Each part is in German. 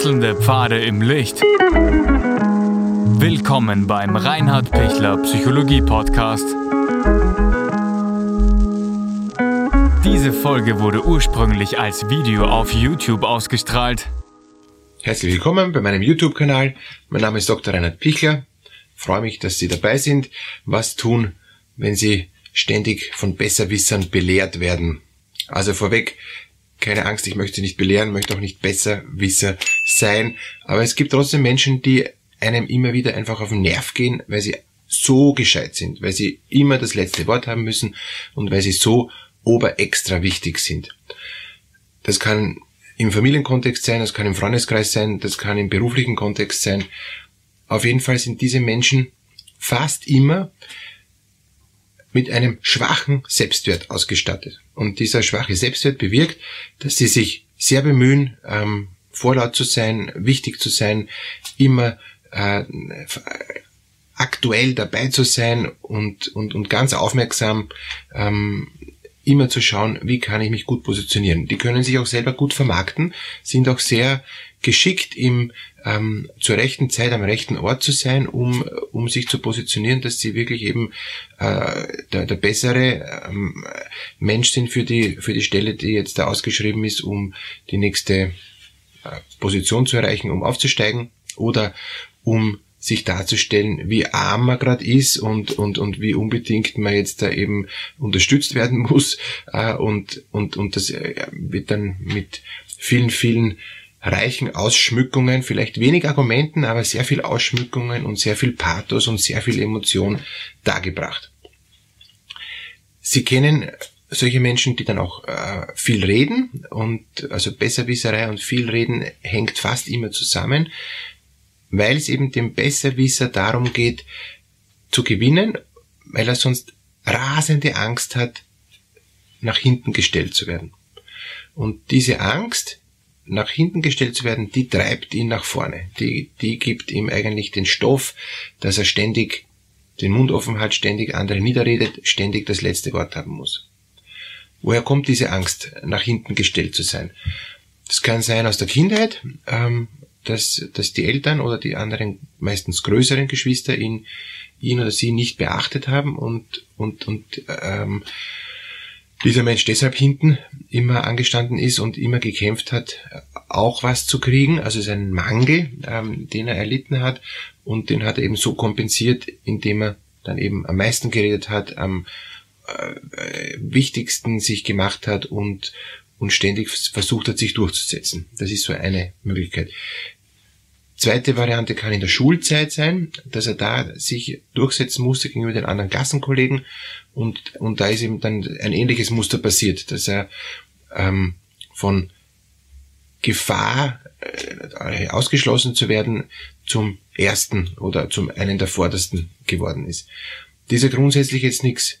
Wechselnde Pfade im Licht. Willkommen beim Reinhard Pichler Psychologie Podcast. Diese Folge wurde ursprünglich als Video auf YouTube ausgestrahlt. Herzlich willkommen bei meinem YouTube-Kanal. Mein Name ist Dr. Reinhard Pichler. Ich freue mich, dass Sie dabei sind. Was tun, wenn Sie ständig von Besserwissern belehrt werden? Also vorweg, keine Angst, ich möchte nicht belehren, möchte auch nicht Besserwisser sein. Aber es gibt trotzdem Menschen, die einem immer wieder einfach auf den Nerv gehen, weil sie so gescheit sind, weil sie immer das letzte Wort haben müssen und weil sie so oberextra wichtig sind. Das kann im Familienkontext sein, das kann im Freundeskreis sein, das kann im beruflichen Kontext sein. Auf jeden Fall sind diese Menschen fast immer mit einem schwachen Selbstwert ausgestattet. Und dieser schwache Selbstwert bewirkt, dass sie sich sehr bemühen, ähm, vorlaut zu sein, wichtig zu sein, immer äh, aktuell dabei zu sein und, und, und ganz aufmerksam ähm, immer zu schauen, wie kann ich mich gut positionieren. Die können sich auch selber gut vermarkten, sind auch sehr geschickt im ähm, zur rechten Zeit am rechten Ort zu sein, um, um sich zu positionieren, dass sie wirklich eben äh, der, der bessere ähm, Mensch sind für die, für die Stelle, die jetzt da ausgeschrieben ist, um die nächste äh, Position zu erreichen, um aufzusteigen oder um sich darzustellen, wie arm man gerade ist und, und, und wie unbedingt man jetzt da eben unterstützt werden muss. Äh, und, und, und das äh, wird dann mit vielen, vielen reichen Ausschmückungen, vielleicht wenig Argumenten, aber sehr viel Ausschmückungen und sehr viel Pathos und sehr viel Emotion dargebracht. Sie kennen solche Menschen, die dann auch äh, viel reden und also Besserwisserei und viel reden hängt fast immer zusammen, weil es eben dem Besserwisser darum geht, zu gewinnen, weil er sonst rasende Angst hat, nach hinten gestellt zu werden. Und diese Angst, nach hinten gestellt zu werden, die treibt ihn nach vorne. Die, die gibt ihm eigentlich den Stoff, dass er ständig den Mund offen hat, ständig andere niederredet, ständig das letzte Wort haben muss. Woher kommt diese Angst, nach hinten gestellt zu sein? Das kann sein aus der Kindheit, ähm, dass, dass die Eltern oder die anderen, meistens größeren Geschwister ihn, ihn oder sie nicht beachtet haben und, und, und ähm, dieser Mensch deshalb hinten immer angestanden ist und immer gekämpft hat, auch was zu kriegen, also seinen Mangel, ähm, den er erlitten hat und den hat er eben so kompensiert, indem er dann eben am meisten geredet hat, am äh, wichtigsten sich gemacht hat und, und ständig versucht hat, sich durchzusetzen. Das ist so eine Möglichkeit. Zweite Variante kann in der Schulzeit sein, dass er da sich durchsetzen musste gegenüber den anderen Klassenkollegen und, und da ist ihm dann ein ähnliches Muster passiert, dass er ähm, von Gefahr äh, ausgeschlossen zu werden zum ersten oder zum einen der vordersten geworden ist. Dieser grundsätzlich jetzt nichts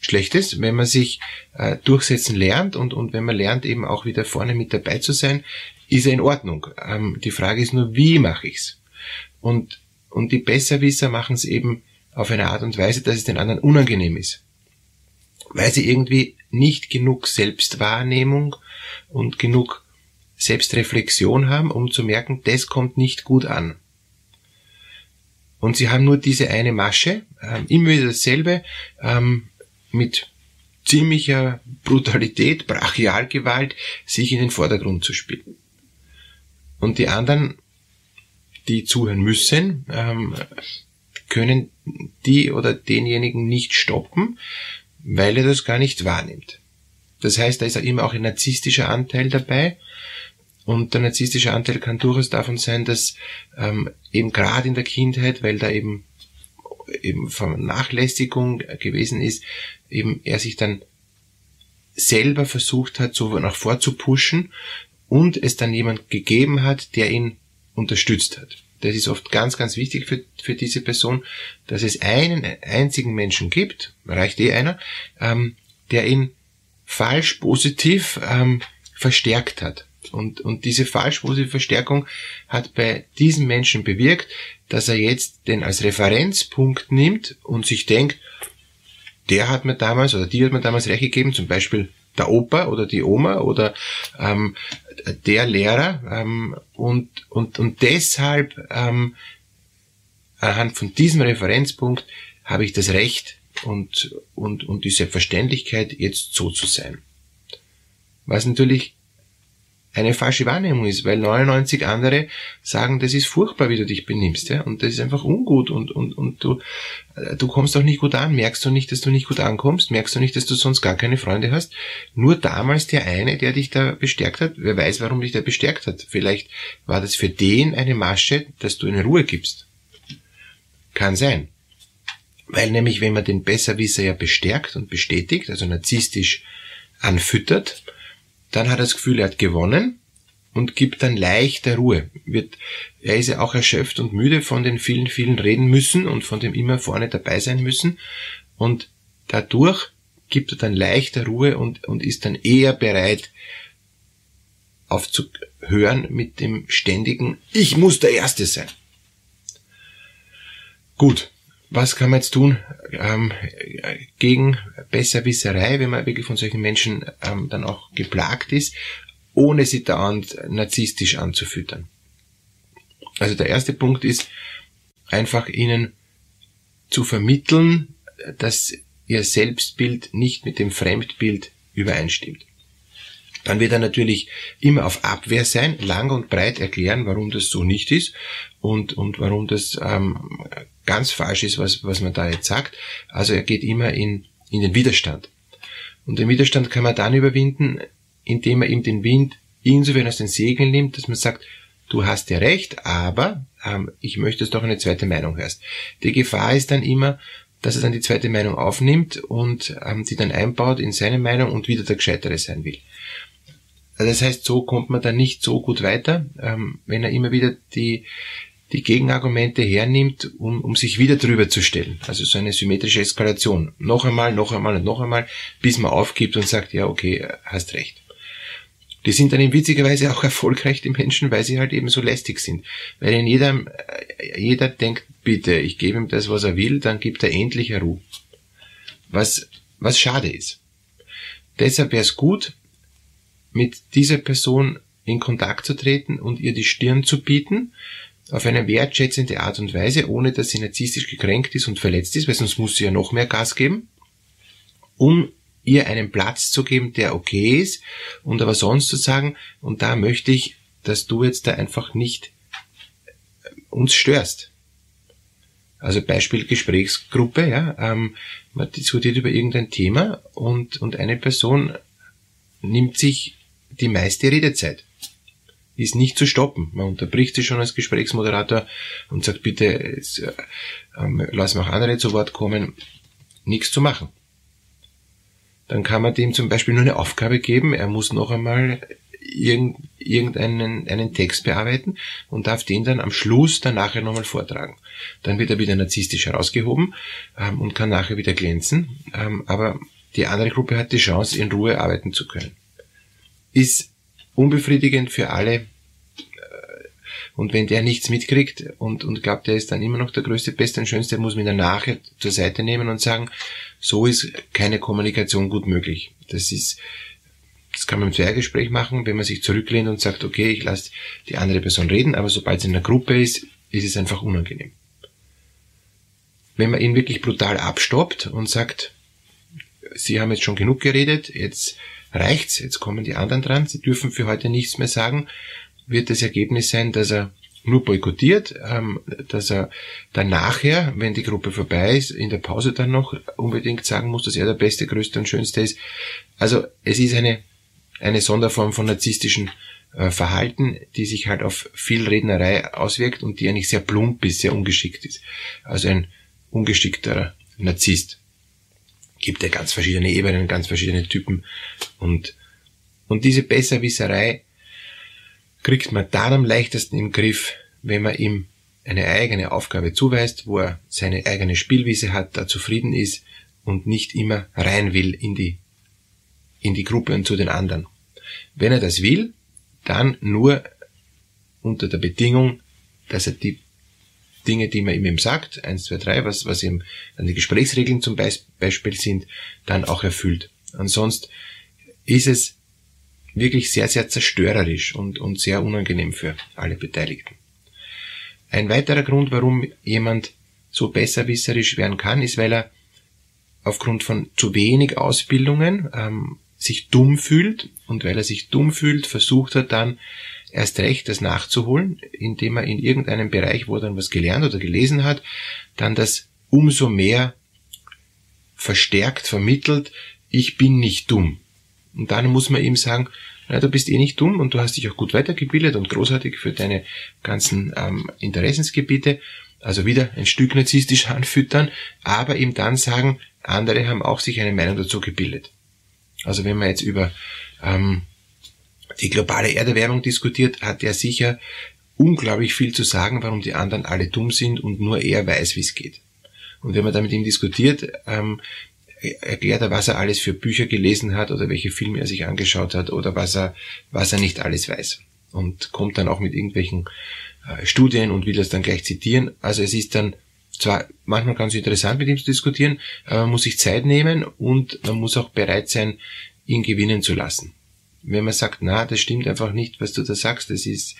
Schlechtes, wenn man sich äh, durchsetzen lernt und, und wenn man lernt eben auch wieder vorne mit dabei zu sein, ist er in Ordnung. Ähm, die Frage ist nur, wie mache ich's? Und, und die Besserwisser machen es eben auf eine Art und Weise, dass es den anderen unangenehm ist. Weil sie irgendwie nicht genug Selbstwahrnehmung und genug Selbstreflexion haben, um zu merken, das kommt nicht gut an. Und sie haben nur diese eine Masche, ähm, immer wieder dasselbe, ähm, mit ziemlicher Brutalität, Brachialgewalt, sich in den Vordergrund zu spielen. Und die anderen, die zuhören müssen, ähm, können die oder denjenigen nicht stoppen, weil er das gar nicht wahrnimmt. Das heißt, da ist ja immer auch ein narzisstischer Anteil dabei. Und der narzisstische Anteil kann durchaus davon sein, dass ähm, eben gerade in der Kindheit, weil da eben eben Vernachlässigung gewesen ist, eben er sich dann selber versucht hat, so nach vor zu pushen und es dann jemand gegeben hat, der ihn unterstützt hat. Das ist oft ganz, ganz wichtig für, für diese Person, dass es einen einzigen Menschen gibt, reicht eh einer, ähm, der ihn falsch positiv ähm, verstärkt hat. Und, und diese falsch positive Verstärkung hat bei diesem Menschen bewirkt, dass er jetzt den als Referenzpunkt nimmt und sich denkt, der hat mir damals oder die hat mir damals recht gegeben, zum Beispiel der Opa oder die Oma oder ähm, der Lehrer ähm, und, und, und deshalb ähm, anhand von diesem Referenzpunkt habe ich das Recht und, und, und die Selbstverständlichkeit, jetzt so zu sein. Was natürlich eine falsche Wahrnehmung ist, weil 99 andere sagen, das ist furchtbar, wie du dich benimmst, ja, und das ist einfach ungut und, und, und du, äh, du kommst auch nicht gut an, merkst du nicht, dass du nicht gut ankommst, merkst du nicht, dass du sonst gar keine Freunde hast. Nur damals der eine, der dich da bestärkt hat, wer weiß, warum dich der bestärkt hat. Vielleicht war das für den eine Masche, dass du in Ruhe gibst. Kann sein. Weil nämlich, wenn man den Besserwisser ja bestärkt und bestätigt, also narzisstisch anfüttert, dann hat er das Gefühl, er hat gewonnen und gibt dann leichter Ruhe. Wird, er ist ja auch erschöpft und müde von den vielen, vielen reden müssen und von dem immer vorne dabei sein müssen. Und dadurch gibt er dann leichter Ruhe und, und ist dann eher bereit, aufzuhören mit dem ständigen, ich muss der Erste sein. Gut, was kann man jetzt tun ähm, gegen Besserwisserei, wenn man wirklich von solchen Menschen ähm, dann auch geplagt ist, ohne sie dauernd narzisstisch anzufüttern? Also der erste Punkt ist einfach ihnen zu vermitteln, dass ihr Selbstbild nicht mit dem Fremdbild übereinstimmt. Dann wird er natürlich immer auf Abwehr sein, lang und breit erklären, warum das so nicht ist und, und warum das ähm, ganz falsch ist, was, was man da jetzt sagt. Also er geht immer in, in den Widerstand. Und den Widerstand kann man dann überwinden, indem er ihm den Wind insofern aus den Segeln nimmt, dass man sagt, du hast ja recht, aber ähm, ich möchte, dass du doch eine zweite Meinung hörst. Die Gefahr ist dann immer, dass er dann die zweite Meinung aufnimmt und ähm, die dann einbaut in seine Meinung und wieder der Gescheitere sein will. Das heißt, so kommt man dann nicht so gut weiter, ähm, wenn er immer wieder die, die Gegenargumente hernimmt, um, um sich wieder drüber zu stellen. Also so eine symmetrische Eskalation. Noch einmal, noch einmal und noch einmal, bis man aufgibt und sagt, ja, okay, hast recht. Die sind dann in witziger Weise auch erfolgreich, die Menschen, weil sie halt eben so lästig sind. Weil in jedem, äh, jeder denkt, bitte, ich gebe ihm das, was er will, dann gibt er endlich Ruhe. Was, was schade ist. Deshalb wäre es gut, mit dieser Person in Kontakt zu treten und ihr die Stirn zu bieten, auf eine wertschätzende Art und Weise, ohne dass sie narzisstisch gekränkt ist und verletzt ist, weil sonst muss sie ja noch mehr Gas geben, um ihr einen Platz zu geben, der okay ist und aber sonst zu sagen, und da möchte ich, dass du jetzt da einfach nicht äh, uns störst. Also Beispiel Gesprächsgruppe, ja, ähm, man diskutiert über irgendein Thema und, und eine Person nimmt sich die meiste Redezeit ist nicht zu stoppen. Man unterbricht sie schon als Gesprächsmoderator und sagt, bitte, jetzt, äh, ähm, lassen wir auch andere zu Wort kommen. Nichts zu machen. Dann kann man dem zum Beispiel nur eine Aufgabe geben, er muss noch einmal irgendeinen einen Text bearbeiten und darf den dann am Schluss dann nachher nochmal vortragen. Dann wird er wieder narzisstisch herausgehoben ähm, und kann nachher wieder glänzen. Ähm, aber die andere Gruppe hat die Chance, in Ruhe arbeiten zu können. Ist unbefriedigend für alle. Äh, und wenn der nichts mitkriegt und, und glaubt, der ist dann immer noch der größte, beste und schönste, muss man dann nachher zur Seite nehmen und sagen, so ist keine Kommunikation gut möglich. Das ist, das kann man im Zweiergespräch machen, wenn man sich zurücklehnt und sagt, okay, ich lasse die andere Person reden, aber sobald es in einer Gruppe ist, ist es einfach unangenehm. Wenn man ihn wirklich brutal abstoppt und sagt, Sie haben jetzt schon genug geredet, jetzt reicht's, jetzt kommen die anderen dran, sie dürfen für heute nichts mehr sagen, wird das Ergebnis sein, dass er nur boykottiert, ähm, dass er dann nachher, wenn die Gruppe vorbei ist, in der Pause dann noch unbedingt sagen muss, dass er der Beste, Größte und Schönste ist. Also es ist eine, eine Sonderform von narzisstischen äh, Verhalten, die sich halt auf viel Rednerei auswirkt und die eigentlich sehr plump ist, sehr ungeschickt ist. Also ein ungeschickter Narzisst gibt ja ganz verschiedene Ebenen, ganz verschiedene Typen und, und diese Besserwisserei kriegt man dann am leichtesten im Griff, wenn man ihm eine eigene Aufgabe zuweist, wo er seine eigene Spielwiese hat, da zufrieden ist und nicht immer rein will in die, in die Gruppe und zu den anderen. Wenn er das will, dann nur unter der Bedingung, dass er die Dinge, die man ihm sagt, eins, zwei, drei, was, was ihm dann die Gesprächsregeln zum Beispiel sind, dann auch erfüllt. Ansonsten ist es wirklich sehr, sehr zerstörerisch und, und sehr unangenehm für alle Beteiligten. Ein weiterer Grund, warum jemand so besserwisserisch werden kann, ist, weil er aufgrund von zu wenig Ausbildungen ähm, sich dumm fühlt und weil er sich dumm fühlt, versucht er dann erst recht das nachzuholen, indem er in irgendeinem Bereich, wo er dann was gelernt oder gelesen hat, dann das umso mehr verstärkt vermittelt, ich bin nicht dumm. Und dann muss man ihm sagen, na, du bist eh nicht dumm und du hast dich auch gut weitergebildet und großartig für deine ganzen ähm, Interessensgebiete. Also wieder ein Stück narzisstisch anfüttern, aber ihm dann sagen, andere haben auch sich eine Meinung dazu gebildet. Also wenn man jetzt über ähm, die globale Erderwärmung diskutiert, hat er sicher unglaublich viel zu sagen, warum die anderen alle dumm sind und nur er weiß, wie es geht. Und wenn man da mit ihm diskutiert, ähm, erklärt er, was er alles für Bücher gelesen hat oder welche Filme er sich angeschaut hat oder was er, was er nicht alles weiß. Und kommt dann auch mit irgendwelchen äh, Studien und will das dann gleich zitieren. Also es ist dann zwar manchmal ganz interessant mit ihm zu diskutieren, aber man muss sich Zeit nehmen und man muss auch bereit sein, ihn gewinnen zu lassen. Wenn man sagt, na, das stimmt einfach nicht, was du da sagst, das ist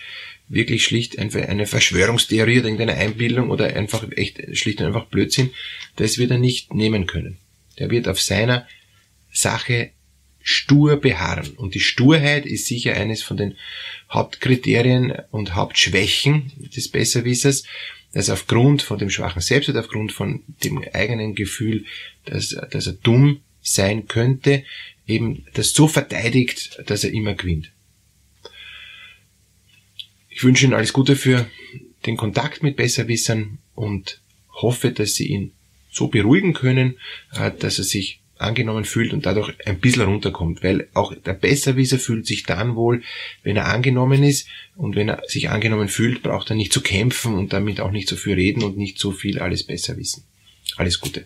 wirklich schlicht einfach eine Verschwörungstheorie oder irgendeine Einbildung oder einfach echt schlicht und einfach Blödsinn, das wird er nicht nehmen können. Der wird auf seiner Sache stur beharren. Und die Sturheit ist sicher eines von den Hauptkriterien und Hauptschwächen des Besserwissers, dass aufgrund von dem schwachen Selbstwert, aufgrund von dem eigenen Gefühl, dass, dass er dumm sein könnte, eben das so verteidigt, dass er immer gewinnt. Ich wünsche Ihnen alles Gute für den Kontakt mit Besserwissern und hoffe, dass Sie ihn so beruhigen können, äh, dass er sich angenommen fühlt und dadurch ein bisschen runterkommt, weil auch der Besserwisser fühlt sich dann wohl, wenn er angenommen ist und wenn er sich angenommen fühlt, braucht er nicht zu kämpfen und damit auch nicht so viel reden und nicht so viel alles besser wissen. Alles Gute.